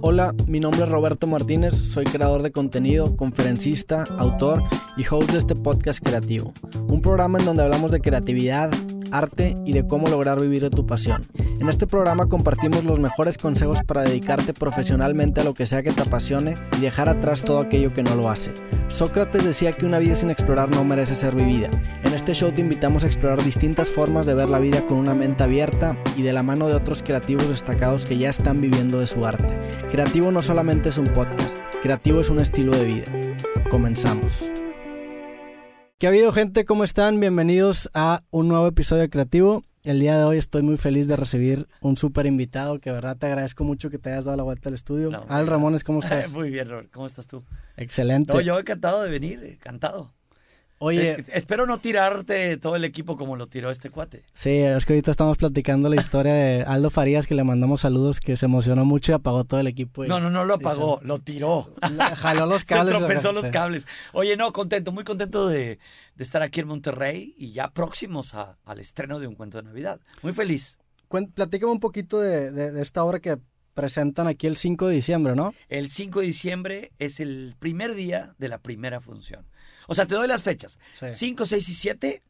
Hola, mi nombre es Roberto Martínez, soy creador de contenido, conferencista, autor y host de este podcast creativo, un programa en donde hablamos de creatividad, arte y de cómo lograr vivir de tu pasión. En este programa compartimos los mejores consejos para dedicarte profesionalmente a lo que sea que te apasione y dejar atrás todo aquello que no lo hace. Sócrates decía que una vida sin explorar no merece ser vivida. En este show te invitamos a explorar distintas formas de ver la vida con una mente abierta y de la mano de otros creativos destacados que ya están viviendo de su arte. Creativo no solamente es un podcast, creativo es un estilo de vida. Comenzamos. ¿Qué ha habido gente? ¿Cómo están? Bienvenidos a un nuevo episodio de Creativo. El día de hoy estoy muy feliz de recibir un súper invitado que de verdad te agradezco mucho que te hayas dado la vuelta al estudio. No, Al Ramones, ¿cómo estás? Muy bien, Robert. ¿Cómo estás tú? Excelente. No, yo encantado de venir, encantado. Oye, Eh, espero no tirarte todo el equipo como lo tiró este cuate. sí, es que ahorita estamos platicando la historia de Aldo Farías que le mandamos saludos, que se emocionó mucho y apagó todo el equipo. y- No, no, no lo apagó, lo tiró. Jaló los Se cables. tropezó los cables. Oye, no, contento, muy contento de, de estar aquí en Monterrey y ya próximos a- al estreno de un cuento de Navidad. Muy feliz. Platícame un poquito de, de- de esta obra que presentan aquí el 5 de diciembre, ¿no? El 5 de diciembre es el primer día de la primera función. O sea, te doy las fechas. Sí. 5, 6 y 7.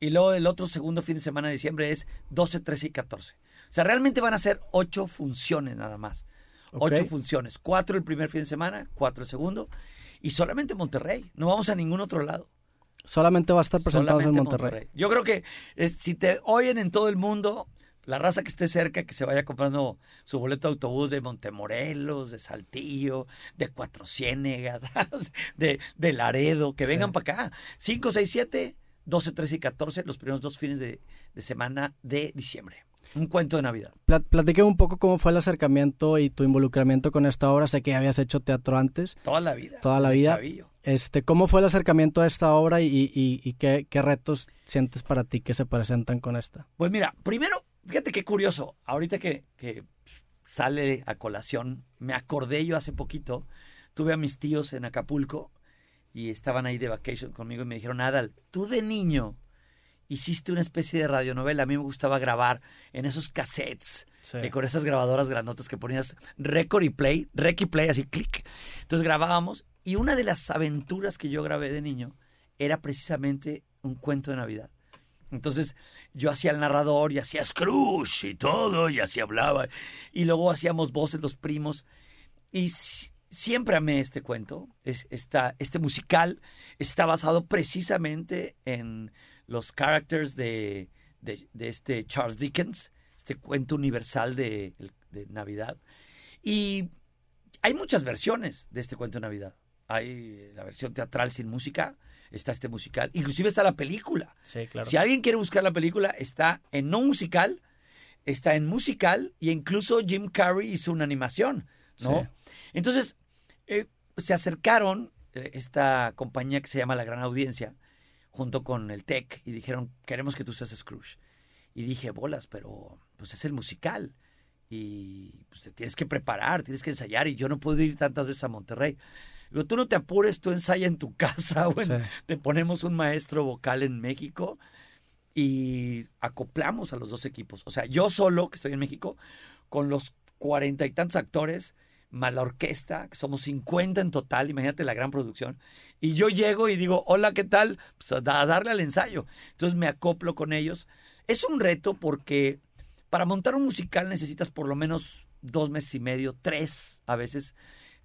Y luego el otro segundo fin de semana de diciembre es 12, 13 y 14. O sea, realmente van a ser ocho funciones nada más. Ok. Ocho funciones. Cuatro el primer fin de semana, cuatro el segundo. Y solamente Monterrey. No vamos a ningún otro lado. Solamente va a estar presentado en Monterrey. Yo creo que es- si te oyen en todo el mundo, la raza que esté cerca, que se vaya comprando su boleto de autobús de Montemorelos, de Saltillo, de Cuatro Ciénegas, de, de Laredo, que Sí. vengan para acá. 5, 6, 7, 12, 13 y 14, los primeros dos fines de, de semana de diciembre. Un cuento de Navidad. Pla- un poco cómo fue el acercamiento y tu involucramiento con esta obra. Sé que habías hecho teatro antes. Toda la vida. Toda la vida. chavillo. Este, ¿Cómo fue el acercamiento a esta obra y, y- y qué, qué retos sientes para ti que se presentan con esta? Pues mira, primero, fíjate qué curioso. Ahorita que, que sale a colación, me acordé yo hace poquito, tuve a mis tíos en Acapulco y estaban ahí de vacation conmigo y me dijeron, Adal, tú de niño hiciste una especie de radionovela. A mí me gustaba grabar en esos cassettes, eh, con esas grabadoras grandotas que ponías record y play, rec y play, así clic. Entonces grabábamos y una de las aventuras que yo grabé de niño era precisamente un cuento de Navidad. Entonces yo hacía el narrador y hacía Scrooge y todo, y así hablaba. Y luego hacíamos voces los primos. Y si- siempre amé este cuento. Es, esta- este musical está basado precisamente en los characters de, de- este Charles Dickens, este cuento universal de Navidad. Y hay muchas versiones de este cuento de Navidad. Hay la versión teatral sin música, está este musical, inclusive está la película. Sí, claro. Si alguien quiere buscar la película, está en no musical, está en musical y incluso Jim Carrey hizo una animación, ¿no? Sí. Entonces, eh, se acercaron eh, esta compañía que se llama La Gran Audiencia, junto con el TEC, y dijeron, queremos que tú seas Scrooge. Y dije, bolas, pero pues es el musical. Y pues te tienes que preparar, tienes que ensayar, y yo no puedo ir tantas veces a Monterrey. Digo, tú no te apures, tú ensaya en tu casa, o en- Sí. te ponemos un maestro vocal en México y acoplamos a los dos equipos. O sea, yo solo, que estoy en México, con los cuarenta y tantos actores, más la orquesta, que somos 50 en total, imagínate la gran producción. Y yo llego y digo, hola, ¿qué tal? Pues a darle al ensayo. Entonces me acoplo con ellos. Es un reto porque para montar un musical necesitas por lo menos dos meses y medio, tres a veces,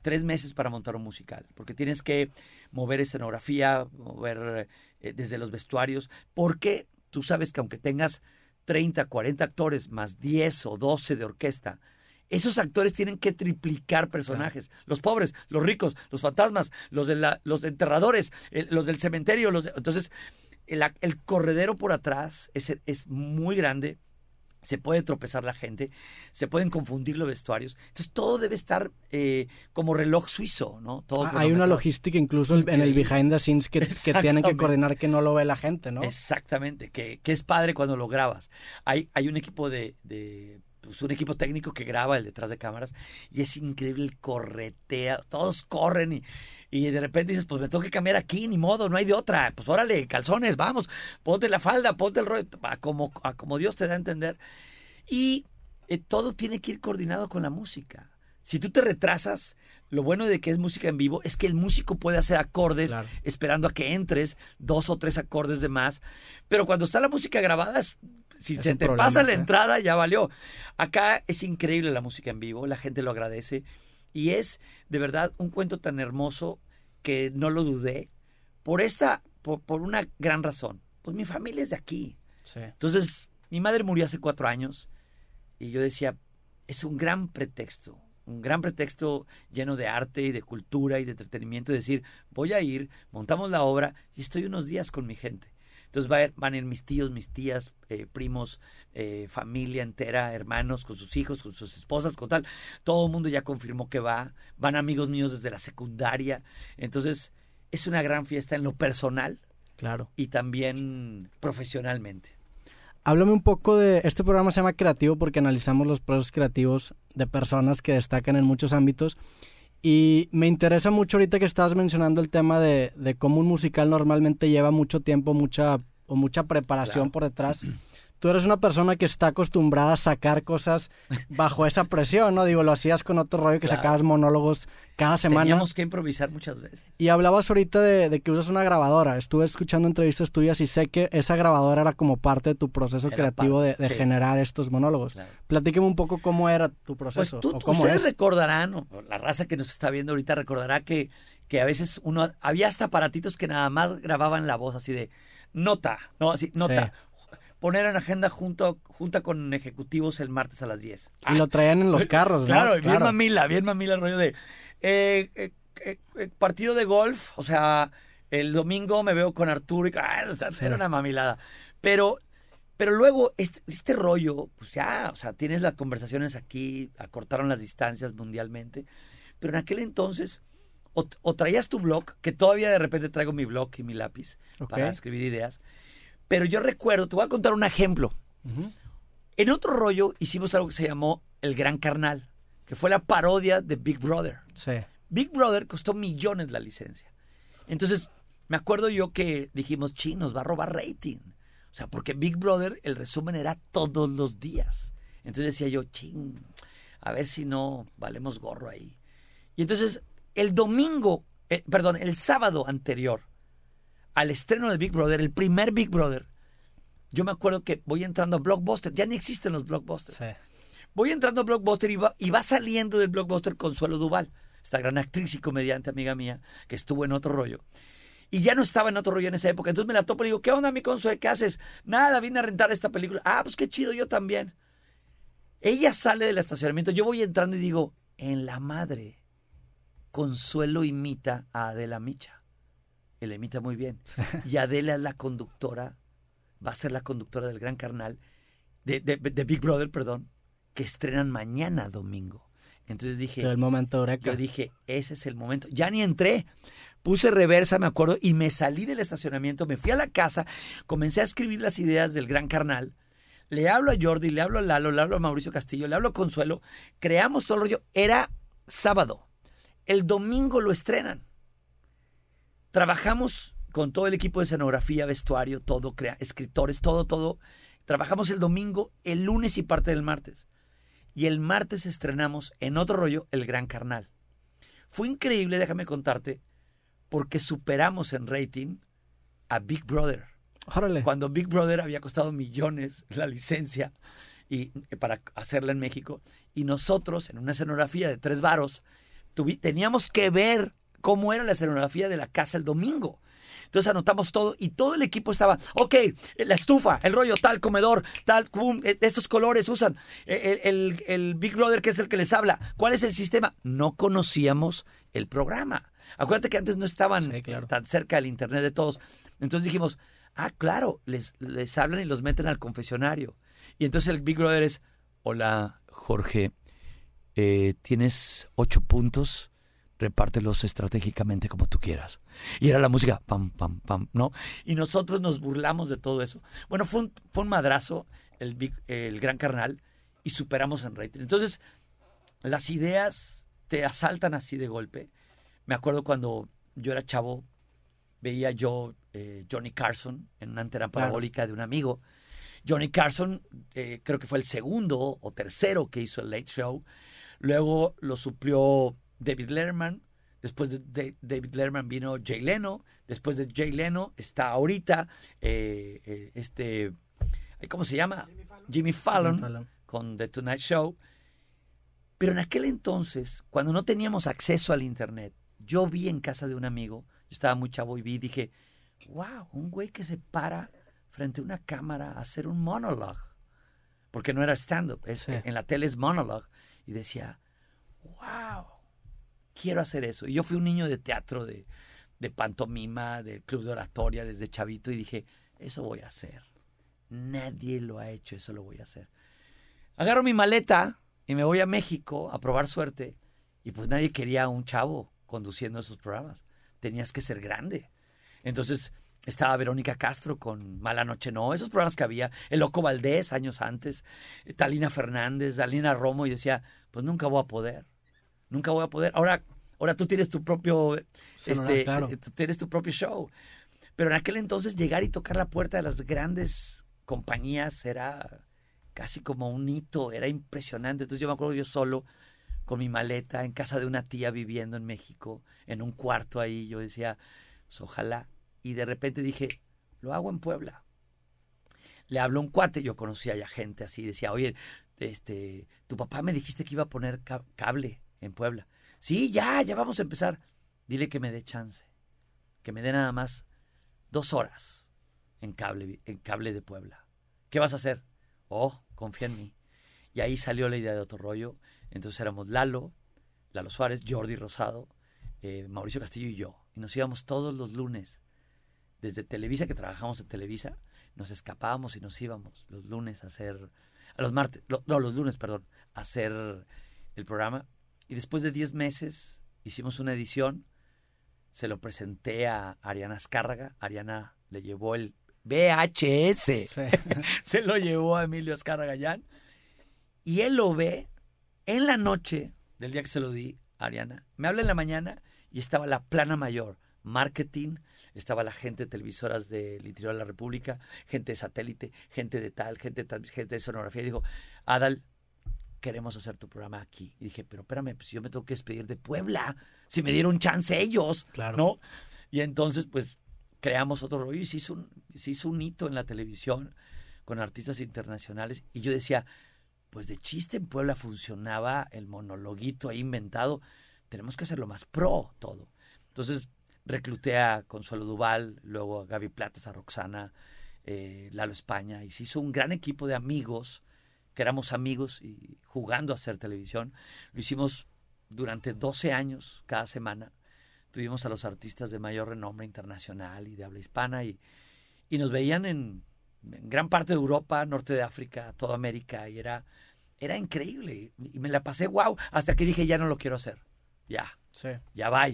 tres meses para montar un musical, porque tienes que mover escenografía, mover eh, desde los vestuarios, porque tú sabes que aunque tengas 30, 40 actores más 10 o 12 de orquesta, esos actores tienen que triplicar personajes. Los pobres, los ricos, los fantasmas, los, de la- los enterradores, el- los del cementerio. Los de- entonces, el, el corredero por atrás es, es muy grande. Se puede tropezar la gente, se pueden confundir los vestuarios. Entonces, todo debe estar eh, como reloj suizo, ¿no? Todo Ah, Hay una logística incluso en el behind the scenes que, que tienen que coordinar que no lo ve la gente, ¿no? Exactamente, que, que es padre cuando lo grabas. Hay, hay un equipo de, de, pues un equipo técnico que graba el detrás de cámaras y es increíble el corretea, todos corren y, y de repente dices, pues me tengo que cambiar aquí, ni modo, no hay de otra. Pues órale, calzones, vamos, ponte la falda, ponte el rollo, a como, a como Dios te da a entender. Y eh, todo tiene que ir coordinado con la música. Si tú te retrasas, lo bueno de que es música en vivo es que el músico puede hacer acordes Claro. esperando a que entres, dos o tres acordes de más. Pero cuando está la música grabada, es- si Es se te problema, pasa la sí. entrada, ya valió. Acá es increíble la música en vivo, la gente lo agradece. Y es de verdad un cuento tan hermoso que no lo dudé por esta, por, por una gran razón. Pues mi familia es de aquí. Sí. Entonces, mi madre murió hace cuatro años y yo decía, es un gran pretexto, un gran pretexto lleno de arte y de cultura y de entretenimiento, decir, voy a ir, montamos la obra y estoy unos días con mi gente. Entonces va a ir- van a ir mis tíos, mis tías, eh, primos, eh, familia entera, hermanos, con sus hijos, con sus esposas, con tal. Todo el mundo ya confirmó que va. Van amigos míos desde la secundaria. Entonces es una gran fiesta en lo personal Claro. y también profesionalmente. Háblame un poco de. Este programa se llama Creativo porque analizamos los procesos creativos de personas que destacan en muchos ámbitos. Y me interesa mucho ahorita que estabas mencionando el tema de, de cómo un musical normalmente lleva mucho tiempo, mucha, o mucha preparación Claro. por detrás. Tú eres una persona que está acostumbrada a sacar cosas bajo esa presión, ¿no? Digo, lo hacías con otro rollo que Claro. sacabas monólogos cada semana. Teníamos que improvisar muchas veces. Y hablabas ahorita de, de que usas una grabadora. Estuve escuchando entrevistas tuyas y sé que esa grabadora era como parte de tu proceso Era creativo parte, de, de sí. generar estos monólogos. Claro. Platíqueme un poco cómo era tu Pues proceso. tú, o cómo ustedes es. recordarán, o la raza que nos está viendo ahorita recordará que, que a veces uno, había hasta aparatitos que nada más grababan la voz así de nota, no, así, nota. Poner en agenda junto, junta con ejecutivos el martes a las 10. Y lo traían en los carros, ¿no? Claro, y bien mamila, bien mamila el rollo de eh, eh, eh, partido de golf, o sea, el domingo me veo con Arturo y ah, o sea, Sí. era una mamilada. Pero, pero luego este, este rollo, pues ya, o sea, tienes las conversaciones aquí, acortaron las distancias mundialmente, pero en aquel entonces o, o traías tu blog, que todavía de repente traigo mi blog y mi lápiz para escribir ideas, pero yo recuerdo, te voy a contar un ejemplo. En otro rollo hicimos algo que se llamó El Gran Carnal, que fue la parodia de Big Brother. Sí. Big Brother costó millones la licencia. Entonces, me acuerdo yo que dijimos, chi, nos va a robar rating. O sea, porque Big Brother, el resumen era todos los días. Entonces decía yo, ching, a ver si no valemos gorro ahí. Y entonces, el domingo, eh, perdón, el sábado anterior al estreno de Big Brother, el primer Big Brother, yo me acuerdo que voy entrando a Blockbuster, ya ni existen los Blockbusters. Sí. Voy entrando a Blockbuster y va, y va saliendo del Blockbuster Consuelo Duval, esta gran actriz y comediante amiga mía, que estuvo en otro rollo. Y ya no estaba en otro rollo en esa época. Entonces me la topo y le digo, ¿qué onda, mi Consuelo? ¿Qué haces? Nada, vine a rentar esta película. Ah, pues qué chido, yo también. Ella sale del estacionamiento, yo voy entrando y digo, en la madre, Consuelo imita a Adela Micha. La imita muy bien. Y Adela es la conductora, va a ser la conductora del Gran Carnal, de, de- de Big Brother, perdón, que estrenan mañana domingo. Entonces dije, El momento eureka. yo dije, ese es el momento. Ya ni entré. Puse reversa, me acuerdo, y me salí del estacionamiento, me fui a la casa, comencé a escribir las ideas del Gran Carnal. Le hablo a Jordi, le hablo a Lalo, le hablo a Mauricio Castillo, le hablo a Consuelo. Creamos todo el rollo. Era sábado. El domingo lo estrenan. Trabajamos con todo el equipo de escenografía, vestuario, todo, crea- escritores, todo, todo. Trabajamos el domingo, el lunes y parte del martes. Y el martes estrenamos en otro rollo El Gran Carnal. Fue increíble, déjame contarte, porque superamos en rating a Big Brother. Órale. Cuando Big Brother había costado millones la licencia y, para hacerla en México. Y nosotros, en una escenografía de tres varos, tuvi- teníamos que ver cómo era la escenografía de la casa el domingo. Entonces anotamos todo y todo el equipo estaba, ok, la estufa, el rollo, tal, comedor, tal, pum, eh, estos colores usan, eh, el, el- el Big Brother que es el que les habla, ¿cuál es el sistema? No conocíamos el programa. Acuérdate que antes no estaban Sí, claro. tan cerca del internet de todos. Entonces dijimos, ah, claro, les, les hablan y los meten al confesionario. Y entonces el Big Brother es, hola, Jorge, eh, tienes ocho puntos, repártelos estratégicamente como tú quieras. Y era la música, pam, pam, pam, ¿no? Y nosotros nos burlamos de todo eso. Bueno, fue un, fue un madrazo el, Big- el Gran Carnal y superamos en rating. Entonces, las ideas te asaltan así de golpe. Me acuerdo cuando yo era chavo, veía yo eh, Johnny Carson en una antena Claro. parabólica de un amigo. Johnny Carson, eh, creo que fue el segundo o tercero que hizo el Late Show. Luego lo suplió David Letterman. Después de, de David Letterman vino Jay Leno. Después de Jay Leno está ahorita eh, eh, este, ¿cómo se llama? Jimmy Fallon, Jimmy Fallon. con The Tonight Show. Pero en aquel entonces, cuando no teníamos acceso al internet, yo vi en casa de un amigo, yo estaba muy chavo y vi, dije, wow, un güey que se para frente a una cámara a hacer un monologue. Porque no era stand-up, Sí. en la tele es monologue. Y decía, wow, quiero hacer eso. Y yo fui un niño de teatro, de, pantomima, de club de oratoria desde chavito y dije, eso voy a hacer. Nadie lo ha hecho, eso lo voy a hacer. Agarro mi maleta y me voy a México a probar suerte. Y pues nadie quería a un chavo conduciendo esos programas. Tenías que ser grande. Entonces estaba Verónica Castro con Mala Noche No, esos programas que había, El Loco Valdés años antes, Talina Fernández, Dalina Romo, y decía, pues nunca voy a poder, nunca voy a poder. Ahora, ahora tú tienes tu propio, Celular, este, claro. eh, tú tienes tu propio show. Pero en aquel entonces llegar y tocar la puerta de las grandes compañías era casi como un hito, era impresionante. Entonces yo me acuerdo yo solo con mi maleta en casa de una tía viviendo en México, en un cuarto ahí, yo decía, pues ojalá. Y de repente dije, lo hago en Puebla. Le habló un cuate, yo conocía ya gente así, decía, oye, este, tu papá me dijiste que iba a poner ca- cable en Puebla. Sí, ya, ya vamos a empezar. Dile que me dé chance, que me dé nada más dos horas en cable, en cable de Puebla. ¿Qué vas a hacer? Oh, confía en mí. Y ahí salió la idea de otro rollo. Entonces éramos Lalo, Lalo Suárez, Jordi Rosado, eh, Mauricio Castillo y yo. Y nos íbamos todos los lunes, desde Televisa, que trabajamos en Televisa, nos escapábamos y nos íbamos los lunes a hacer, a los martes, no, los lunes, perdón, a hacer el programa. Y después de 10 meses hicimos una edición, se lo presenté a Ariana Azcárraga, Ariana le llevó el VHS Sí. se lo llevó a Emilio Azcárraga Gallán y él lo ve en la noche del día que se lo di a Ariana. Me habla en la mañana y estaba la plana mayor, marketing, estaba la gente de televisoras del interior de la República, gente de satélite, gente de tal, gente de tal, gente de sonografía. Y dijo, Adal, queremos hacer tu programa aquí. Y dije, pero espérame, pues yo me tengo que despedir de Puebla, si me dieron chance ellos, Claro. ¿no? Y entonces, pues, creamos otro rollo y se hizo, un, se hizo un hito en la televisión con artistas internacionales. Y yo decía, pues de chiste en Puebla funcionaba el monologuito ahí inventado. Tenemos que hacerlo más pro todo. Entonces recluté a Consuelo Duval, luego a Gaby Platas, a Roxana, eh, Lalo España, y se hizo un gran equipo de amigos, que éramos amigos y jugando a hacer televisión. Lo hicimos durante 12 años, cada semana. Tuvimos a los artistas de mayor renombre internacional y de habla hispana y, y nos veían en, en gran parte de Europa, norte de África, toda América, y era, era increíble. Y me la pasé wow, hasta que dije, ya no lo quiero hacer. Ya, Sí. ya va.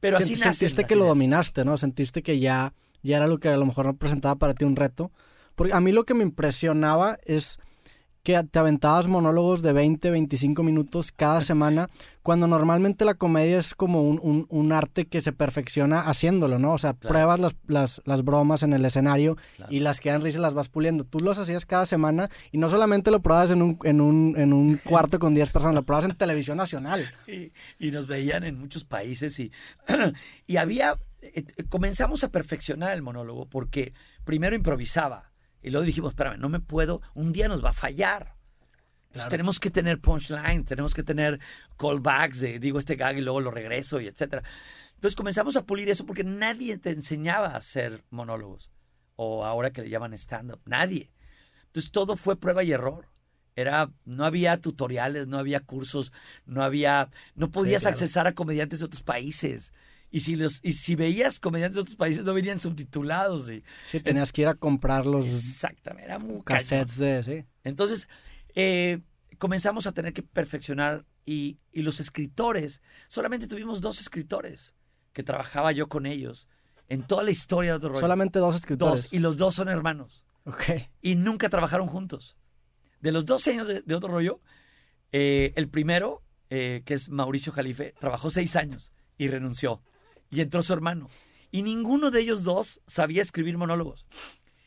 Pero así nacen Sentiste que lo ideas. dominaste, ¿no? Sentiste que ya, ya era lo que a lo mejor representaba para ti un reto. Porque a mí lo que me impresionaba es que te aventabas monólogos de 20, 25 minutos cada semana, cuando normalmente la comedia es como un, un- un arte que se perfecciona haciéndolo, ¿no? O sea, Claro. pruebas las, las, las bromas en el escenario Claro. y las que dan risa las vas puliendo. Tú los hacías cada semana y no solamente lo probabas en un, en un, en un cuarto con 10 personas, lo probabas en televisión nacional. y, y nos veían en muchos países y, y había, eh, eh, comenzamos a perfeccionar el monólogo porque primero improvisaba y luego dijimos, espérame, no me puedo, un día nos va a fallar. Entonces Claro. tenemos que tener punchline, tenemos que tener callbacks de digo este gag y luego lo regreso y etcétera. Entonces comenzamos a pulir eso porque nadie te enseñaba a hacer monólogos o ahora que le llaman stand-up, nadie. Entonces todo fue prueba y error. Era, no había tutoriales, no había cursos, no había, no podías claro. accesar a comediantes de otros países. Y si los, y si veías comediantes de otros países, no venían subtitulados. Y, Sí, tenías que ir a comprar los exactamente, era muy cassettes de... Sí. Entonces, eh, comenzamos a tener que perfeccionar y, y los escritores, solamente tuvimos dos escritores que trabajaba yo con ellos en toda la historia de otro rollo. Solamente dos escritores. dos, y los dos son hermanos Ok. y nunca trabajaron juntos. De los 12 años de, de otro rollo, eh, el primero, eh, que es Mauricio Jalife, trabajó seis años y renunció. Y entró su hermano. Y ninguno de ellos dos sabía escribir monólogos.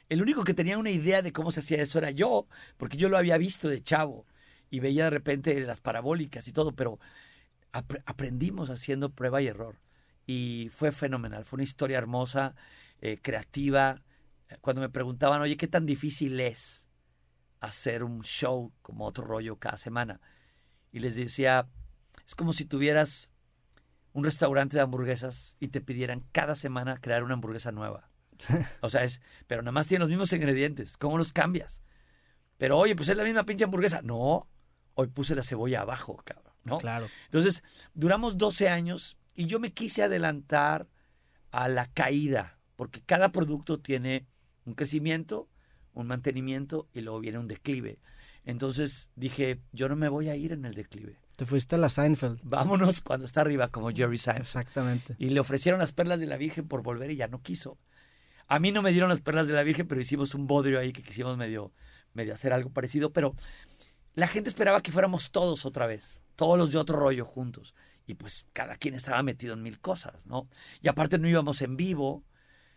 El único que tenía una idea de cómo se hacía eso era yo, porque yo lo había visto de chavo. y veía de repente las parabólicas y todo, pero ap- aprendimos haciendo prueba y error. Y fue fenomenal, fue una historia hermosa, eh, creativa. Cuando me preguntaban, oye, ¿qué tan difícil es hacer un show como otro rollo cada semana? Y les decía, es como si tuvieras un restaurante de hamburguesas y te pidieran cada semana crear una hamburguesa nueva. O sea, es, pero nada más tienen los mismos ingredientes. ¿Cómo los cambias? Pero oye, pues es la misma pinche hamburguesa. No, hoy puse la cebolla abajo, cabrón, ¿no? Claro. Entonces, duramos 12 años y yo me quise adelantar a la caída, porque cada producto tiene un crecimiento, un mantenimiento y luego viene un declive. Entonces dije, yo no me voy a ir en el declive. Te fuiste a la Seinfeld. Vámonos cuando está arriba, como Jerry Seinfeld. Exactamente. Y le ofrecieron las perlas de la Virgen por volver y ya no quiso. A mí no me dieron las perlas de la Virgen, pero hicimos un bodrio ahí que quisimos medio, medio hacer algo parecido. Pero la gente esperaba que fuéramos todos otra vez, todos los de otro rollo juntos. Y pues cada quien estaba metido en mil cosas, ¿no? Y aparte no íbamos en vivo,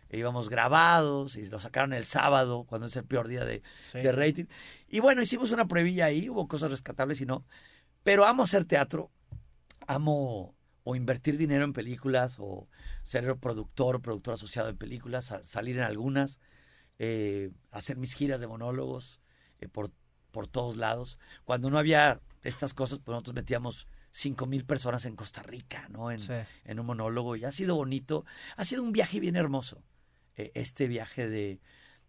íbamos grabados y lo sacaron el sábado, cuando es el peor día de, Sí. de rating. Y bueno, hicimos una pruebilla ahí, hubo cosas rescatables y no. Pero amo hacer teatro, amo o invertir dinero en películas o ser productor o productor asociado en películas, salir en algunas, eh, hacer mis giras de monólogos eh, por, por todos lados. Cuando no había estas cosas, pues nosotros metíamos cinco mil personas en Costa Rica, ¿no? En, Sí. en un monólogo y ha sido bonito. Ha sido un viaje bien hermoso, eh, este viaje de,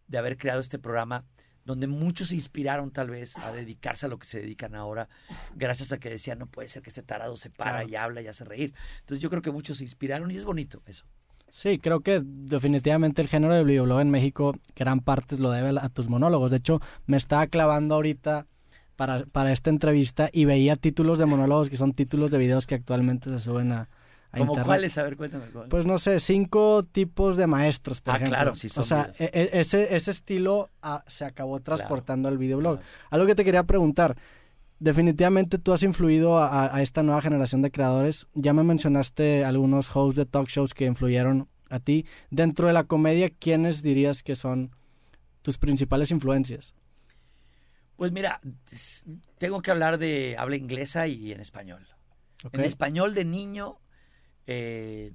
de haber creado este programa donde muchos se inspiraron tal vez a dedicarse a lo que se dedican ahora, gracias a que decían, no puede ser que este tarado se para Claro. y habla y hace reír. Entonces yo creo que muchos se inspiraron y es bonito eso. Sí, creo que definitivamente el género del videoblog en México gran parte lo debe a tus monólogos. De hecho, me estaba clavando ahorita para, para esta entrevista y veía títulos de monólogos que son títulos de videos que actualmente se suben a, a ¿Como cuáles? A ver, cuéntame. Pues no sé, cinco tipos de maestros, por Ah, ejemplo. claro, sí son O sea, e- e- ese, ese estilo ah, se acabó transportando al videoblog. Algo que te quería preguntar. Definitivamente tú has influido a, esta nueva generación de creadores. Ya me mencionaste algunos hosts de talk shows que influyeron a ti. Dentro de la comedia, ¿quiénes dirías que son tus principales influencias? Pues mira, tengo que hablar de habla inglesa y en español. En español de niño, eh,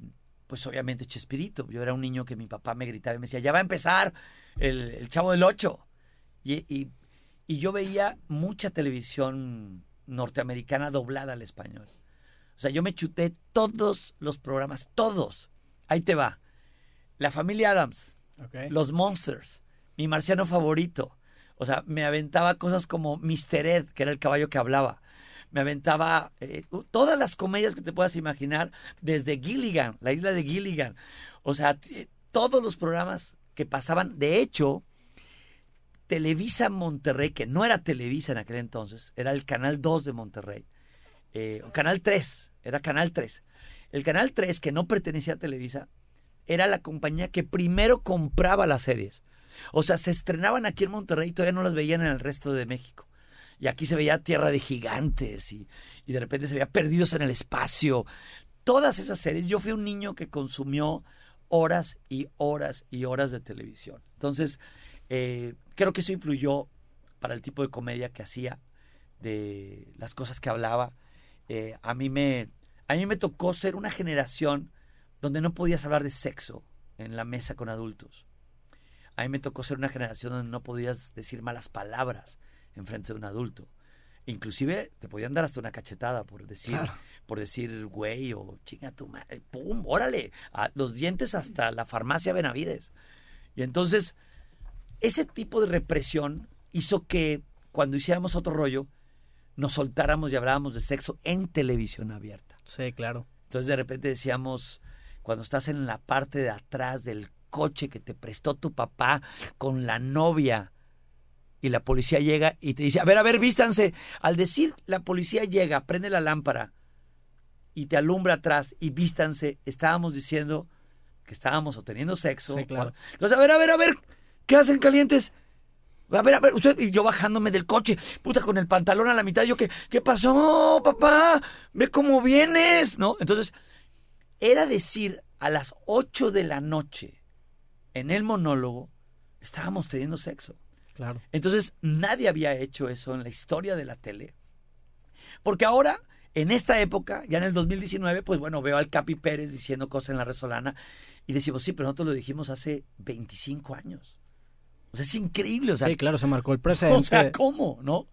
pues obviamente Chespirito. Yo era un niño que mi papá me gritaba y me decía, ya va a empezar el, el Chavo del Ocho. Y, y- y yo veía mucha televisión norteamericana doblada al español. O sea, yo me chuté todos los programas, todos. Ahí te va. La familia Adams, los Monsters, mi marciano favorito. O sea, me aventaba cosas como Mr. Ed, que era el caballo que hablaba. Me aventaba eh, todas las comedias que te puedas imaginar, desde Gilligan, la isla de Gilligan. O sea, todos los programas que pasaban. De hecho, Televisa Monterrey, que no era Televisa en aquel entonces, era el Canal 2 de Monterrey. Eh, Canal 3, era Canal 3. El Canal 3, que no pertenecía a Televisa, era la compañía que primero compraba las series. O sea, se estrenaban aquí en Monterrey y todavía no las veían en el resto de México. Y aquí se veía Tierra de Gigantes y, y de repente se veía Perdidos en el Espacio. Todas esas series. Yo fui un niño que consumió horas y horas y horas de televisión. Entonces, eh, creo que eso influyó para el tipo de comedia que hacía, de las cosas que hablaba. Eh, a, mí me, a mí me tocó ser una generación donde no podías hablar de sexo en la mesa con adultos. A mí me tocó ser una generación donde no podías decir malas palabras en frente de un adulto. Inclusive te podían dar hasta una cachetada por decir, Claro. por decir güey o chinga tu madre, pum, órale, a los dientes hasta la farmacia Benavides. Y entonces, ese tipo de represión hizo que cuando hiciéramos otro rollo, nos soltáramos y hablábamos de sexo en televisión abierta. Sí, claro. Entonces de repente decíamos, cuando estás en la parte de atrás del coche que te prestó tu papá con la novia y la policía llega y te dice, a ver, a ver, vístanse. Al decir la policía llega, prende la lámpara y te alumbra atrás y vístanse, estábamos diciendo que estábamos o teniendo sexo. Sí, claro. o- Entonces, a ver, a ver, a ver, ¿qué hacen calientes? A ver, a ver, usted, y yo bajándome del coche, puta, con el pantalón a la mitad, yo, ¿qué, qué pasó, papá? Ve cómo vienes, ¿no? Entonces, era decir a las 8 de la noche, en el monólogo, estábamos teniendo sexo. Claro. Entonces, nadie había hecho eso en la historia de la tele. Porque ahora, en esta época, ya en el 2019, pues bueno, veo al Capi Pérez diciendo cosas en la Resolana y decimos, sí, pero nosotros lo dijimos hace 25 años. O sea, es increíble. O sea, sí, claro, se marcó el precedente. O sea, ¿cómo? ¿No?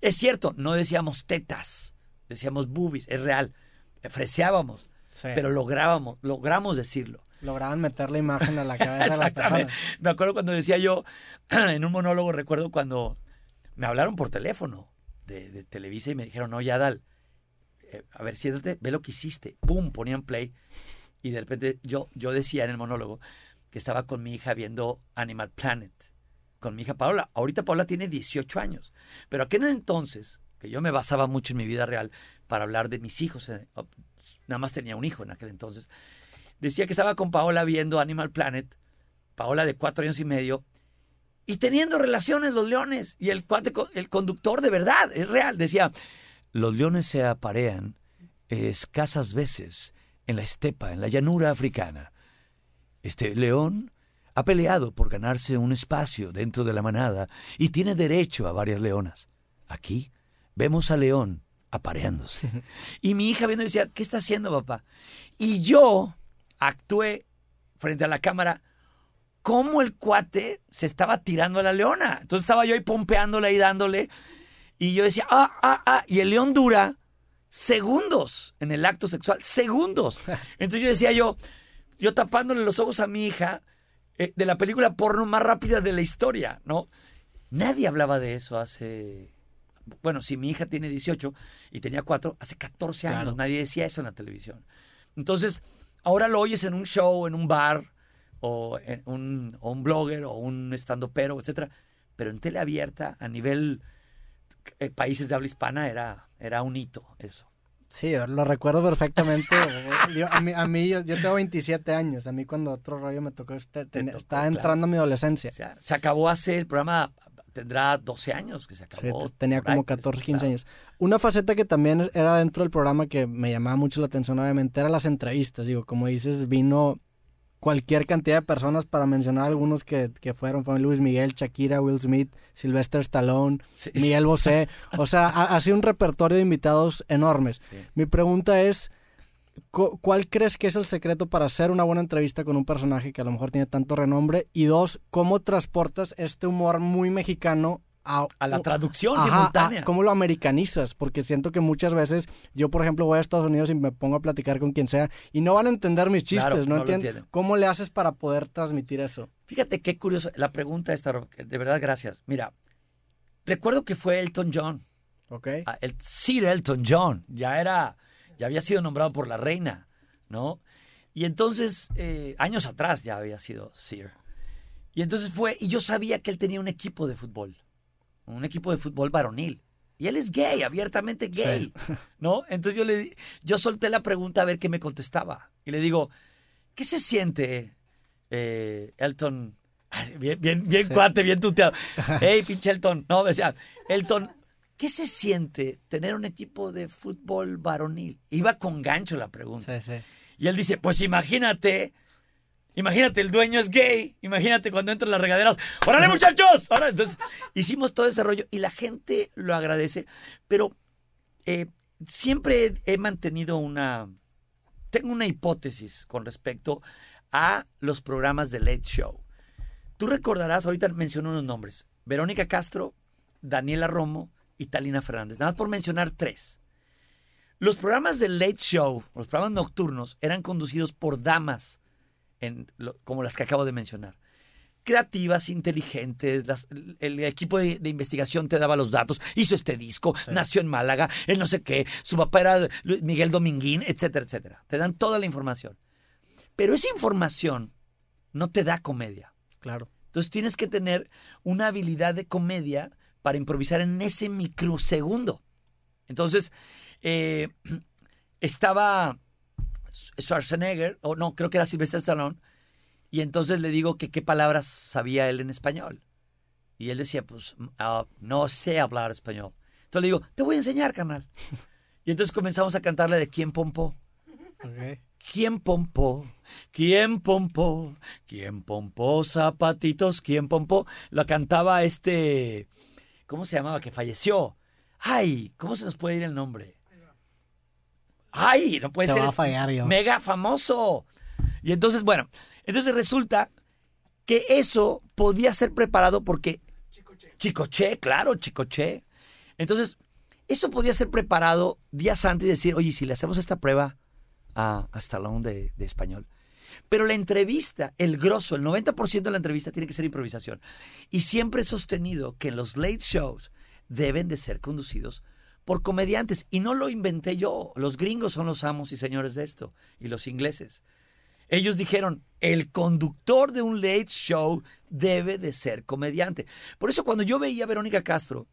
Es cierto, no decíamos tetas, decíamos boobies, es real. Freseábamos, Sí. pero lográbamos, logramos decirlo. Lograban meter la imagen a la cabeza Exactamente. personas. Me acuerdo cuando decía yo, en un monólogo, recuerdo cuando me hablaron por teléfono de, de Televisa y me dijeron, no, ya Dal, eh, a ver, siéntate, ve lo que hiciste. Pum, ponían play. Y de repente yo, yo decía en el monólogo que estaba con mi hija viendo Animal Planet, con mi hija Paola. Ahorita Paola tiene 18 años, pero aquel entonces, que yo me basaba mucho en mi vida real para hablar de mis hijos, eh, nada más tenía un hijo en aquel entonces, decía que estaba con Paola viendo Animal Planet, Paola de cuatro años y medio, y teniendo relaciones los leones. Y el el conductor de verdad, es real, decía, los leones se aparean escasas veces en la estepa, en la llanura africana. Este león ha peleado por ganarse un espacio dentro de la manada y tiene derecho a varias leonas. Aquí vemos al león apareándose. Y mi hija viendo decía, ¿qué está haciendo papá? Y yo actué frente a la cámara cómo el cuate se estaba tirando a la leona. Entonces estaba yo ahí pompeándola y dándole. Y yo decía, ah, ah, ah. Y el león dura segundos en el acto sexual. Segundos. Entonces yo decía yo, yo tapándole los ojos a mi hija eh, de la película porno más rápida de la historia, ¿no? Nadie hablaba de eso hace... Bueno, si mi hija tiene 18 y tenía 4, hace 14 años Claro. nadie decía eso en la televisión. Entonces, ahora lo oyes en un show, en un bar, o en un, o un blogger, o un estandopero, etcétera. Pero en tele abierta, a nivel eh, países de habla hispana, era, era un hito eso. Sí, lo recuerdo perfectamente. Yo- a mí, a mí yo, yo tengo 27 años. A mí cuando otro rollo me tocó, ten- tocó, estaba claro. entrando a mi adolescencia. O sea, se acabó hace, el programa tendrá 12 años que se acabó. te- tenía como pues, 14, 15 claro. años. Una faceta que también era dentro del programa que me llamaba mucho la atención, obviamente, era las entrevistas. Digo, como dices, vino cualquier cantidad de personas para mencionar algunos que, que fueron. Fueron Luis Miguel, Shakira, Will Smith, Sylvester Stallone, Sí. Miguel Bosé. O sea, ha, ha sido un repertorio de invitados enormes. Sí. Mi pregunta es, ¿cuál crees que es el secreto para hacer una buena entrevista con un personaje que a lo mejor tiene tanto renombre? Y dos, ¿cómo transportas este humor muy mexicano a, A la traducción Ajá, simultánea. a- ¿Cómo lo americanizas? Porque siento que muchas veces yo, por ejemplo, voy a Estados Unidos y me pongo a platicar con quien sea y no van a entender mis chistes, Claro, ¿no, no entienden? ¿Cómo le haces para poder transmitir eso? Fíjate qué curioso. La pregunta esta, de verdad, gracias. Mira, recuerdo que fue Elton John. ¿Ok? Ah, El Sir Elton John. Ya era, ya había sido nombrado por la reina, ¿no? Y entonces, eh, años atrás ya había sido Sir. Y entonces fue, y yo sabía que él tenía un equipo de fútbol, un equipo de fútbol varonil. Y él es gay, abiertamente gay, ¿no? Entonces yo le yo solté la pregunta a ver qué me contestaba. Y le digo, ¿qué se siente, eh, Elton? Bien, bien, bien Sí. cuate, bien tuteado. Hey, pinche Elton. No, me decía, Elton, ¿qué se siente tener un equipo de fútbol varonil? Iba con gancho la pregunta. Sí, sí. Y él dice, pues imagínate, imagínate, el dueño es gay, imagínate cuando entran las regaderas, ¡órale muchachos! Ahora, entonces, hicimos todo ese rollo y la gente lo agradece, pero eh, siempre he, he mantenido una, tengo una hipótesis con respecto a los programas de Late Show. Tú recordarás, ahorita menciono unos nombres, Verónica Castro, Daniela Romo y Talina Fernández, nada más por mencionar tres. Los programas del Late Show, los programas nocturnos, eran conducidos por damas, en lo- como las que acabo de mencionar. Creativas, inteligentes, las- el equipo de, de investigación te daba los datos, hizo este disco, nació en Málaga, él no sé qué, su papá era Miguel Dominguín, etcétera, etcétera. Te dan toda la información. Pero esa información no te da comedia. Claro. Entonces tienes que tener una habilidad de comedia para improvisar en ese microsegundo. Entonces, eh, estaba Schwarzenegger, o no, creo que era Sylvester Stallone, y entonces le digo que qué palabras sabía él en español. Y él decía, pues, ah, no sé hablar español. Entonces le digo, te voy a enseñar, canal. Y entonces comenzamos a cantarle de quién pompó. ¿Quién pompó? ¿Quién pompó? ¿Quién pompó zapatitos? ¿Quién pompó? La cantaba este. ¿Cómo se llamaba? Que falleció. Ay, ¿cómo se nos puede ir el nombre? Ay, no puede Te ser. va a fallar yo. Mega famoso. Y entonces, bueno, entonces resulta que eso podía ser preparado porque. Chicoche, claro, Chicoche. Entonces, eso podía ser preparado días antes y decir, oye, si le hacemos esta prueba a, a Stallone de, de español. Pero la entrevista, el grosso, el 90% de la entrevista tiene que ser improvisación. Y siempre he sostenido que los late shows deben de ser conducidos por comediantes. Y no lo inventé yo. Los gringos son los amos y señores de esto. Y los ingleses. Ellos dijeron, el conductor de un late show debe de ser comediante. Por eso cuando yo veía a Verónica Castro,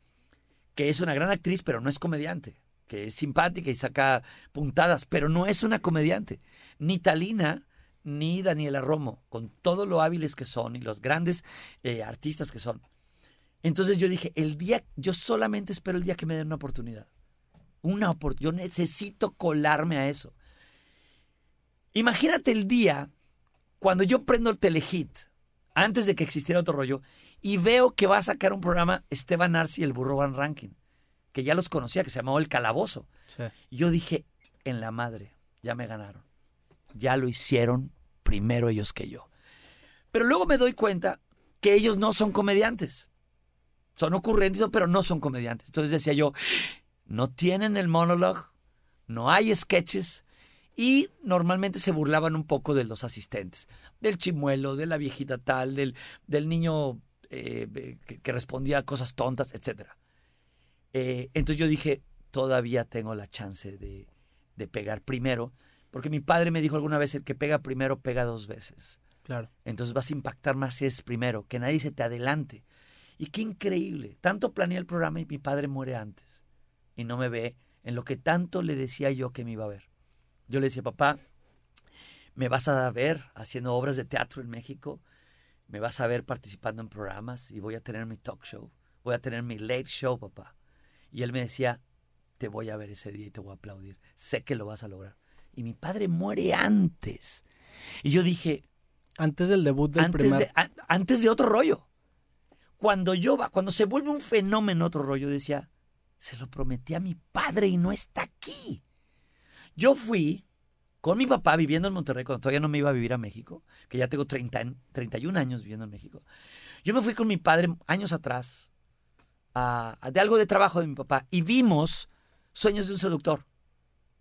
que es una gran actriz, pero no es comediante, que es simpática y saca puntadas, pero no es una comediante. Ni Talina, ni Daniela Romo, con todo lo hábiles que son y los grandes eh, artistas que son. Entonces yo dije, el día, yo solamente espero el día que me den una oportunidad. Una oportunidad. Yo necesito colarme a eso. Imagínate el día cuando yo prendo el telehit, antes de que existiera otro rollo, y veo que va a sacar un programa Esteban Arce y el Burro Van Ranking, que ya los conocía, que se llamaba El Calabozo. Sí. Y yo dije, en la madre, ya me ganaron. Ya lo hicieron primero ellos que yo. Pero luego me doy cuenta que ellos no son comediantes. Son ocurrentes, pero no son comediantes. Entonces decía yo, no tienen el monólogo, no hay sketches, y normalmente se burlaban un poco de los asistentes, del chimuelo, de la viejita tal, del, del niño eh, que, respondía a cosas tontas, etc. Eh, entonces yo dije, todavía tengo la chance de, de pegar primero, porque mi padre me dijo alguna vez, el que pega primero pega dos veces. Claro. Entonces vas a impactar más si es primero, que nadie se te adelante. Y qué increíble. Tanto planeé el programa y mi padre muere antes. Y no me ve en lo que tanto le decía yo que me iba a ver. Yo le decía, papá, me vas a ver haciendo obras de teatro en México, me vas a ver participando en programas y voy a tener mi talk show, voy a tener mi late show, papá. Y él me decía, te voy a ver ese día y te voy a aplaudir, sé que lo vas a lograr. Y mi padre muere antes. Y yo dije, Antes del debut del antes primer. de, a- antes de otro rollo. Cuando yo va, cuando se vuelve un fenómeno otro rollo, decía, se lo prometí a mi padre y no está aquí. Yo fui con mi papá viviendo en Monterrey, cuando todavía no me iba a vivir a México, que ya tengo 30, en- 31 años viviendo en México. Yo me fui con mi padre años atrás a- a- de algo de trabajo de mi papá y vimos Sueños de un seductor,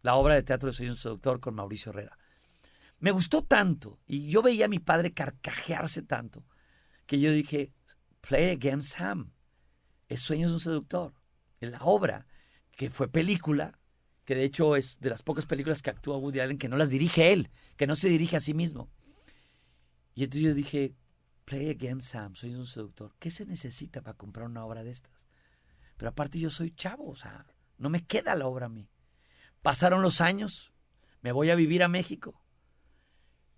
la obra de teatro de de un seductor con Mauricio Herrera. Me gustó tanto y yo veía a mi padre carcajearse tanto que yo dije, Play Again Sam, es Sueños de un seductor. En la obra, que fue película, que de hecho es de las pocas películas que actúa Woody Allen que no las dirige él, que no se dirige a sí mismo. Y entonces yo dije, Play Again Sam, Sueños un seductor. ¿Qué se necesita para comprar una obra de estas? Pero aparte yo soy chavo, o sea, no me queda la obra a mí. Pasaron los años, me voy a vivir a México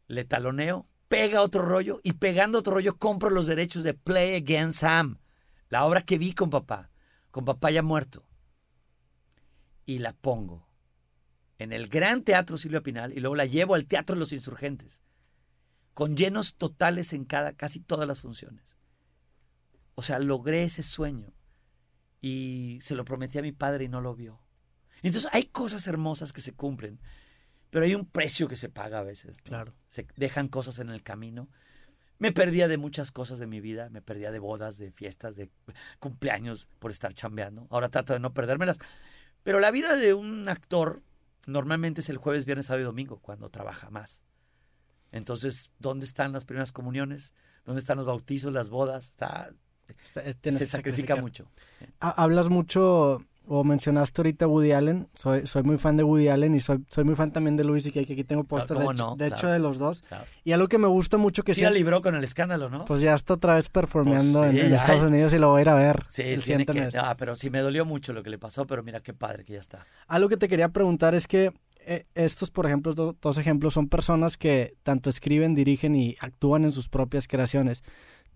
le taloneo, pega otro rollo y pegando otro rollo compro los derechos de Play Again Sam, la obra que vi con papá, con papá ya muerto. Y la pongo en el Gran Teatro Silvia Pinal y luego la llevo al Teatro de los Insurgentes, con llenos totales en cada, casi todas las funciones. O sea, logré ese sueño y se lo prometí a mi padre y no lo vio. Entonces hay cosas hermosas que se cumplen, pero hay un precio que se paga a veces. ¿no? Claro. Se dejan cosas en el camino. Me perdía de muchas cosas de mi vida, me perdía de bodas, de fiestas, de cumpleaños por estar chambeando. Ahora trato de no perdérmelas. Pero la vida de un actor normalmente es el jueves, viernes, sábado y domingo, cuando trabaja más. Entonces, ¿dónde están las primeras comuniones? ¿Dónde están los bautizos, las bodas? Está, Está- se sacrifica mucho. Ha- Hablas mucho, o mencionaste ahorita Woody Allen. Soy, soy muy fan de Woody Allen y soy, soy muy fan también de Louis C.K., que aquí tengo póster, de, ¿cómo hecho, no? de hecho, Claro. de los dos. Claro. Y algo que me gusta mucho que Sí la libró con el escándalo, ¿no? pues ya está otra vez performeando Pues sí, en, en. Estados Unidos y lo voy a ir a ver. sí, el tiene que... Ah, pero sí me dolió mucho lo que le pasó, pero mira qué padre que ya está. Algo que te quería preguntar es que eh, estos, por ejemplo, do- dos ejemplos son personas que tanto escriben, dirigen y actúan en sus propias creaciones.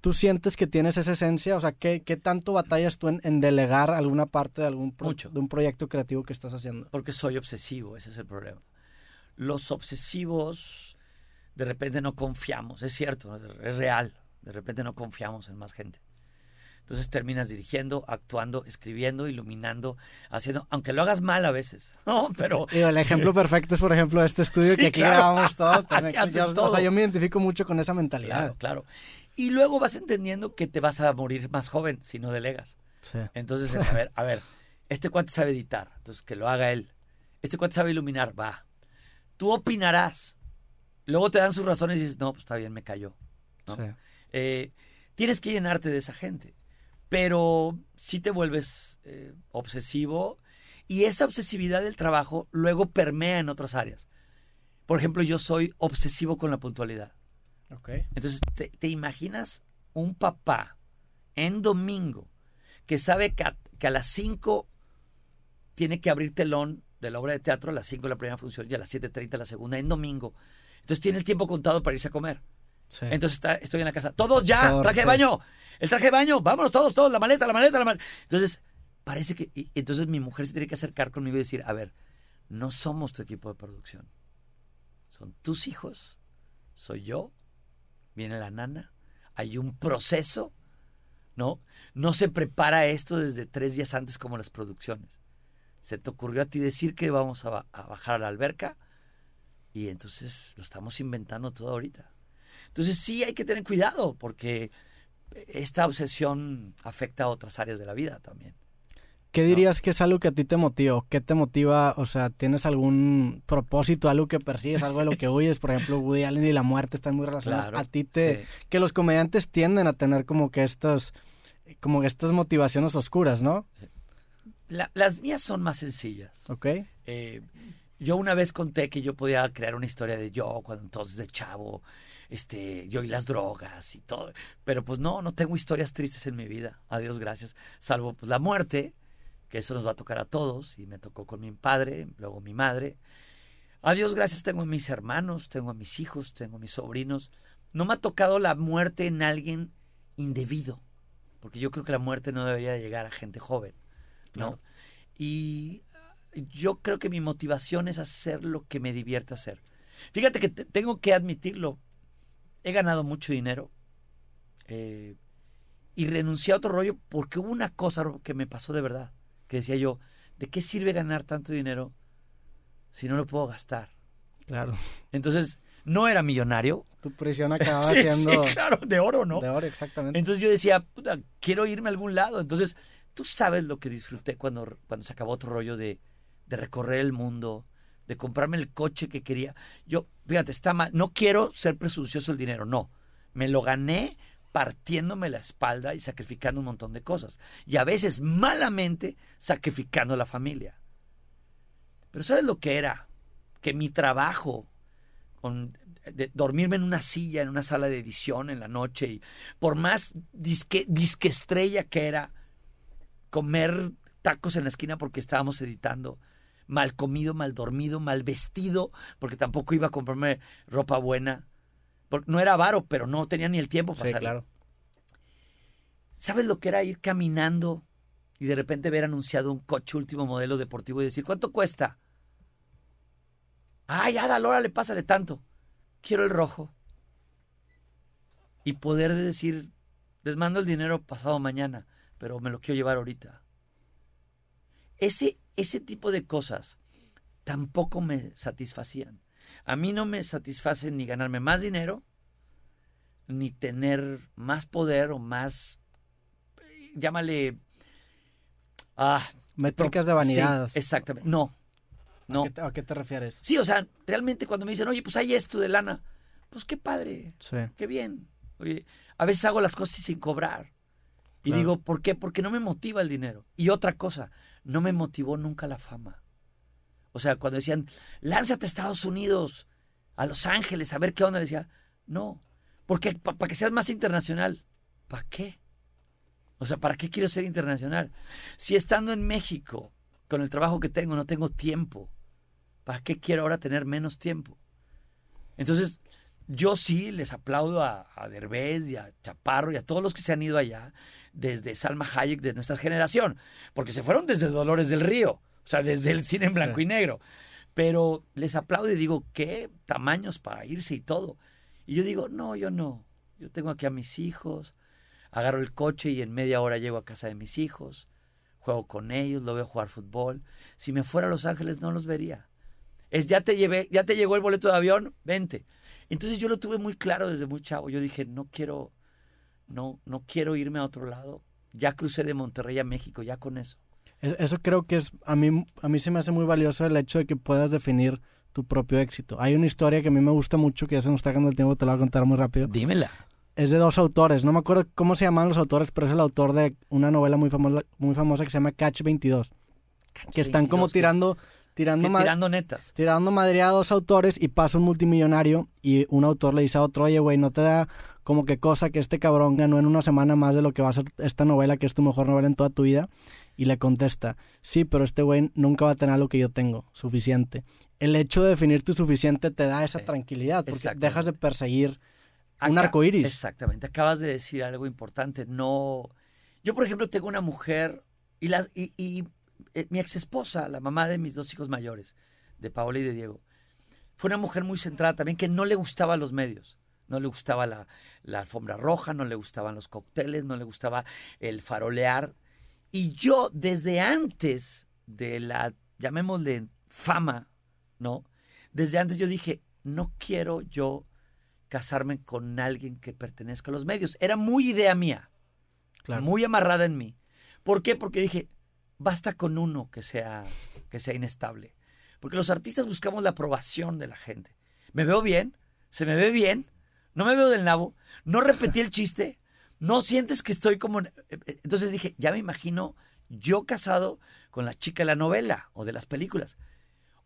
¿Tú sientes que tienes esa esencia? O sea, ¿qué, qué tanto batallas tú en, en delegar alguna parte de algún pro- Mucho. de un proyecto creativo que estás haciendo? Porque soy obsesivo, ese es el problema. Los obsesivos de repente no confiamos, es cierto, es real, de repente no confiamos en más gente. Entonces terminas dirigiendo, actuando, escribiendo, iluminando, haciendo, aunque lo hagas mal a veces, ¿no? Pero... el ejemplo perfecto es, por ejemplo, este estudio que aquí grabamos todo. yo, O sea, yo me identifico mucho con esa mentalidad. Claro, claro. Y luego vas entendiendo que te vas a morir más joven si no delegas. Sí. Entonces es, a ver, a ver, este cuate sabe editar, entonces que lo haga él. Este cuate sabe iluminar, va. Tú opinarás. Luego te dan sus razones y dices, no, pues está bien, me cayó. Eh, tienes que llenarte de esa gente. Pero si te vuelves eh, obsesivo y esa obsesividad del trabajo luego permea en otras áreas. Por ejemplo, yo soy obsesivo con la puntualidad. Okay. Entonces, te, te, imaginas un papá en domingo que sabe que a, que a las 5 tiene que abrir telón de la obra de teatro a las 5 la primera función y a las 7.30 la segunda en domingo. Entonces tiene el tiempo contado para irse a comer. Entonces está, estoy en la casa. Todos ya, traje de baño, el traje de baño, vámonos todos, todos, la maleta, la maleta, la maleta. Entonces, parece que... entonces mi mujer se tiene que acercar conmigo y decir, a ver, no somos tu equipo de producción. Son tus hijos, soy yo, viene la nana, hay un proceso, ¿no? No se prepara esto desde tres días antes como las producciones se te ocurrió a ti decir que vamos a, bajar a la alberca y entonces lo estamos inventando todo ahorita. Entonces sí hay que tener cuidado porque esta obsesión afecta a otras áreas de la vida también. ¿Qué dirías que es algo que a ti te motiva? ¿Qué te motiva? O sea, ¿tienes algún propósito, algo que persigues, algo de lo que huyes? Por ejemplo, Woody Allen y la muerte están muy relacionados. a ti te... Que los comediantes tienden a tener como que estas, como que estas motivaciones oscuras, ¿no? las mías son más sencillas. Ok. Eh, yo una vez conté que yo podía crear una historia de yo cuando entonces de chavo, este, yo y las drogas y todo. Pero pues no, no tengo historias tristes en mi vida. Adiós, gracias. Salvo pues la muerte, que eso nos va a tocar a todos. Y me tocó con mi padre, luego mi madre. Adiós, gracias. Tengo a mis hermanos, tengo a mis hijos, tengo a mis sobrinos. No me ha tocado la muerte en alguien indebido. Porque yo creo que la muerte no debería llegar a gente joven. ¿no? Y yo creo que mi motivación es hacer lo que me divierte hacer. Fíjate que tengo que admitirlo, he ganado mucho dinero eh, y renuncié a otro rollo porque hubo una cosa que me pasó de verdad, que decía yo, ¿de qué sirve ganar tanto dinero si no lo puedo gastar? Claro. Entonces, no era millonario. Tu prisión acababa siendo... Sí, claro, de oro, ¿no? De oro, exactamente. Entonces yo decía, quiero irme a algún lado. Entonces Tú sabes lo que disfruté cuando, cuando se acabó otro rollo de, de recorrer el mundo, de comprarme el coche que quería. Yo, fíjate, está mal. No quiero ser presuncioso el dinero, no. Me lo gané partiéndome la espalda y sacrificando un montón de cosas. Y a veces malamente sacrificando la familia. Pero ¿sabes lo que era? Que mi trabajo, dormirme en una silla, en una sala de edición en la noche, y por más disque, disque estrella que era, comer tacos en la esquina porque estábamos editando, mal comido, mal dormido, mal vestido, porque tampoco iba a comprarme ropa buena. Porque no era avaro, pero no tenía ni el tiempo para sí, claro. ¿Sabes lo que era ir caminando y de repente ver anunciado un coche último modelo deportivo y decir, ¿cuánto cuesta? Ay, ya, Lora, le pásale tanto. Quiero el rojo. Y poder decir, les mando el dinero pasado mañana pero me lo quiero llevar ahorita. Ese, ese tipo de cosas tampoco me satisfacían. A mí no me satisface ni ganarme más dinero, ni tener más poder o más, llámale... Ah, Métricas de vanidad. exactamente. No. No. ¿A qué, te, refieres? Sí, o sea, realmente cuando me dicen, oye, pues hay esto de lana, pues qué padre. Sí. Qué bien. Oye, a veces hago las cosas sin cobrar. Y digo, ¿por qué? Porque no me motiva el dinero. Y otra cosa, no me motivó nunca la fama. O sea, cuando decían, lánzate a Estados Unidos, a Los Ángeles, a ver qué onda, decía, no, porque para que seas más internacional. ¿Para qué? O sea, ¿para qué quiero ser internacional? Si estando en México, con el trabajo que tengo, no tengo tiempo, ¿para qué quiero ahora tener menos tiempo? Entonces, yo sí les aplaudo a, a Derbez y a Chaparro y a todos los que se han ido allá desde Salma Hayek de nuestra generación, porque se fueron desde Dolores del Río, o sea, desde el cine en blanco y negro. Pero les aplaudo y digo, ¿qué tamaños para irse y todo? Y yo digo, no, yo no. Yo tengo aquí a mis hijos. Agarro el coche y en media hora llego a casa de mis hijos, juego con ellos, lo veo jugar fútbol. Si me fuera a Los Ángeles no los vería. Es ya te llevé, ya te llegó el boleto de avión, vente. Entonces yo lo tuve muy claro desde muy chavo. Yo dije, no quiero, no, no quiero irme a otro lado. Ya crucé de Monterrey a México, ya con eso. Eso creo que es, a mí, a mí se me hace muy valioso el hecho de que puedas definir tu propio éxito. Hay una historia que a mí me gusta mucho, que ya se nos está dando el tiempo, te la voy a contar muy rápido. Dímela. Es de dos autores, no me acuerdo cómo se llaman los autores, pero es el autor de una novela muy famosa, muy famosa que se llama Catch 22. que están como tirando... Tirando, tirando netas. Tirando madre a dos autores y pasa un multimillonario y un autor le dice a otro, oye, güey, no te da como que cosa que este cabrón ganó en una semana más de lo que va a ser esta novela, que es tu mejor novela en toda tu vida. Y le contesta, sí, pero este güey nunca va a tener lo que yo tengo, suficiente. El hecho de definir tu suficiente te da esa tranquilidad, porque dejas de perseguir un arco iris. Exactamente, acabas de decir algo importante. No. Yo, por ejemplo, tengo una mujer y, la, y, eh, mi ex esposa, la mamá de mis dos hijos mayores, de Paola y de Diego, fue una mujer muy centrada también que no le gustaban los medios. No le gustaba la, la alfombra roja, no le gustaban los cócteles, no le gustaba el farolear. Y yo, desde antes de la, llamémosle, fama, ¿no? Desde antes yo dije, no quiero yo casarme con alguien que pertenezca a los medios. Era muy idea mía, muy amarrada en mí. ¿Por qué? Porque dije, basta con uno que sea, que sea inestable. Porque los artistas buscamos la aprobación de la gente. ¿Me veo bien? ¿Se me ve bien? ¿No me veo del nabo? ¿No repetí el chiste? No sientes que estoy como... Eh, eh, entonces dije, ya me imagino yo casado con la chica de la novela o de las películas.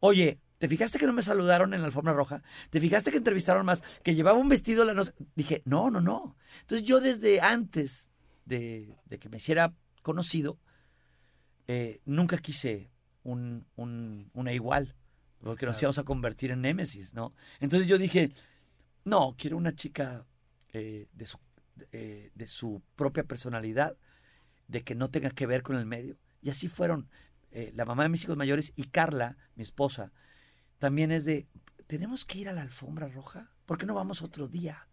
Oye, ¿te fijaste que no me saludaron en la alfombra roja? ¿Te fijaste que entrevistaron más? Que llevaba un vestido la no... Dije, no, no, no. Entonces yo desde antes de, que me hiciera conocido, eh, nunca quise un, una igual, porque nos íbamos a convertir en némesis, ¿no? Entonces yo dije, no, quiero una chica de su eh, de su propia personalidad, de que no tenga que ver con el medio. Y así fueron eh, la mamá de mis hijos mayores y Carla, mi esposa, también es de, ¿tenemos que ir a la alfombra roja? ¿Por qué no vamos otro día?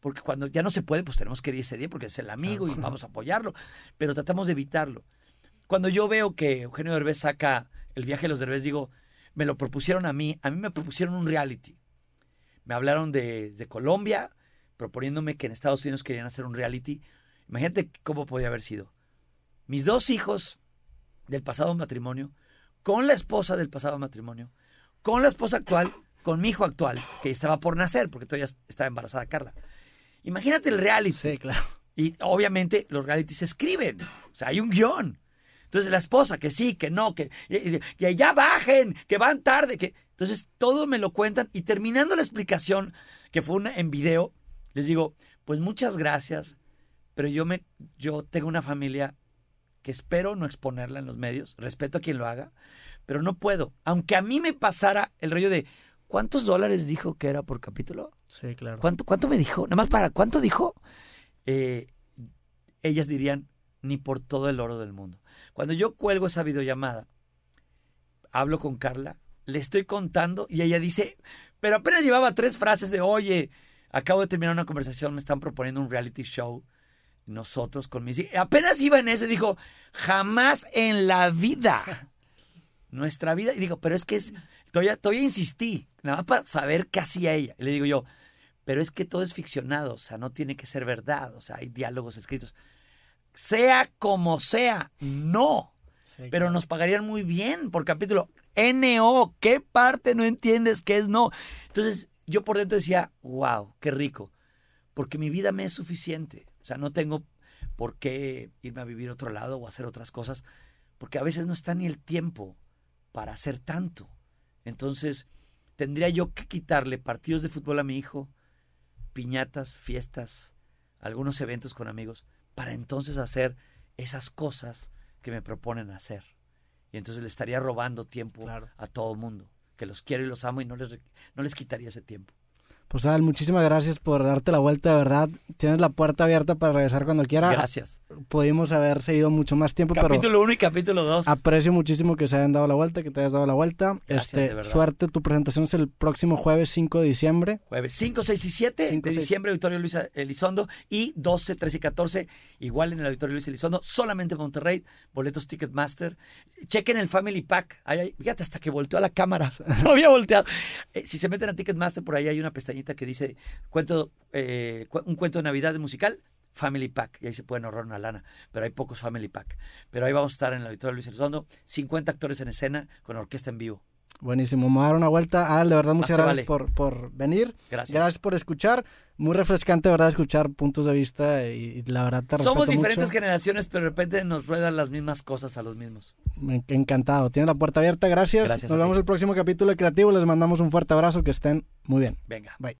Porque cuando ya no se puede, pues tenemos que ir ese día porque es el amigo y vamos a apoyarlo, pero tratamos de evitarlo. Cuando yo veo que Eugenio Derbez saca el viaje de los Derbez, digo, me lo propusieron a mí, a mí me propusieron un reality. Me hablaron de, de Colombia, proponiéndome que en Estados Unidos querían hacer un reality. Imagínate cómo podía haber sido. Mis dos hijos del pasado matrimonio, con la esposa del pasado matrimonio, con la esposa actual, con mi hijo actual, que estaba por nacer, porque todavía estaba embarazada Carla. Imagínate el reality. Sí, claro. Y obviamente los realities se escriben. O sea, hay un guion. Entonces la esposa, que sí, que no, que, que ya bajen, que van tarde, que... Entonces todo me lo cuentan y terminando la explicación, que fue una, en video, les digo, pues muchas gracias, pero yo, me, yo tengo una familia que espero no exponerla en los medios, respeto a quien lo haga, pero no puedo. Aunque a mí me pasara el rollo de, ¿cuántos dólares dijo que era por capítulo? Sí, claro. ¿Cuánto, cuánto me dijo? Nada más para, ¿cuánto dijo? Eh, ellas dirían, ni por todo el oro del mundo. Cuando yo cuelgo esa videollamada, hablo con Carla, le estoy contando y ella dice, pero apenas llevaba tres frases de, oye, Acabo de terminar una conversación, me están proponiendo un reality show. Nosotros con mis Apenas iba en eso y dijo, jamás en la vida. Nuestra vida. Y digo, pero es que es. Todavía, todavía insistí, nada más para saber qué hacía ella. Y le digo yo, pero es que todo es ficcionado, o sea, no tiene que ser verdad, o sea, hay diálogos escritos. Sea como sea, no. pero nos pagarían muy bien por capítulo. NO, ¿qué parte no entiendes que es no? Entonces, yo por dentro decía, wow, qué rico, porque mi vida me es suficiente. O sea, no tengo por qué irme a vivir a otro lado o hacer otras cosas, porque a veces no está ni el tiempo para hacer tanto. Entonces, tendría yo que quitarle partidos de fútbol a mi hijo, piñatas, fiestas, algunos eventos con amigos, para entonces hacer esas cosas que me proponen hacer. Y entonces le estaría robando tiempo a todo el mundo que los quiero y los amo y no les, no les quitaría ese tiempo. Pues Al, muchísimas gracias por darte la vuelta, de verdad. Tienes la puerta abierta para regresar cuando quiera. Gracias. Pudimos haber seguido mucho más tiempo, capítulo 1 y capítulo 2. Aprecio muchísimo que se hayan dado la vuelta, que te hayas dado la vuelta. Gracias, este, Suerte, tu presentación es el próximo jueves 5 de diciembre. Jueves 5, 6 y 7 de diciembre, Auditorio Luis Elizondo. Y 12, 13 y 14, igual en el Auditorio Luis Elizondo, solamente Monterrey, boletos Ticketmaster. Chequen el Family Pack. fíjate, hasta que volteó a la cámara. No había volteado. Eh, si se meten a Ticketmaster, por ahí hay una pestañita que dice cuento, eh, un cuento de Navidad musical, Family Pack, y ahí se pueden ahorrar una lana, pero hay pocos Family Pack. Pero ahí vamos a estar en el auditorio Luis Elizondo, 50 actores en escena con orquesta en vivo. Buenísimo, me voy a dar una vuelta. Al, de verdad, muchas gracias por, por venir. Gracias. Gracias por escuchar. Muy refrescante, de verdad, escuchar puntos de vista y, la verdad te Somos diferentes generaciones, pero de repente nos ruedan las mismas cosas a los mismos. Encantado. Tiene la puerta abierta. Gracias. gracias nos vemos el próximo capítulo de Creativo. Les mandamos un fuerte abrazo. Que estén muy bien. Venga. Bye.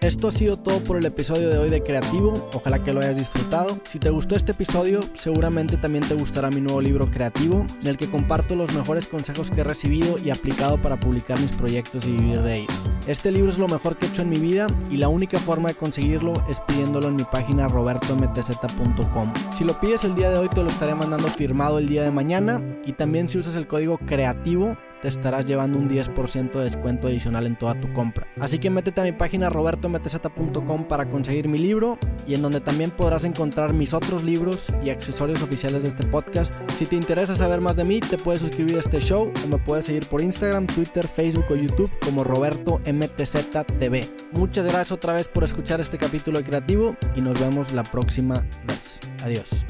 Esto ha sido todo por el episodio de hoy de Creativo, ojalá que lo hayas disfrutado. Si te gustó este episodio, seguramente también te gustará mi nuevo libro Creativo, en el que comparto los mejores consejos que he recibido y aplicado para publicar mis proyectos y vivir de ellos. Este libro es lo mejor que he hecho en mi vida y la única forma de conseguirlo es pidiéndolo en mi página robertomtz.com. Si lo pides el día de hoy te lo estaré mandando firmado el día de mañana y también si usas el código Creativo te estarás llevando un 10% de descuento adicional en toda tu compra. Así que métete a mi página robertomtz.com para conseguir mi libro y en donde también podrás encontrar mis otros libros y accesorios oficiales de este podcast. Si te interesa saber más de mí, te puedes suscribir a este show o me puedes seguir por Instagram, Twitter, Facebook o YouTube como Roberto MTZ TV. Muchas gracias otra vez por escuchar este capítulo de Creativo y nos vemos la próxima vez. Adiós.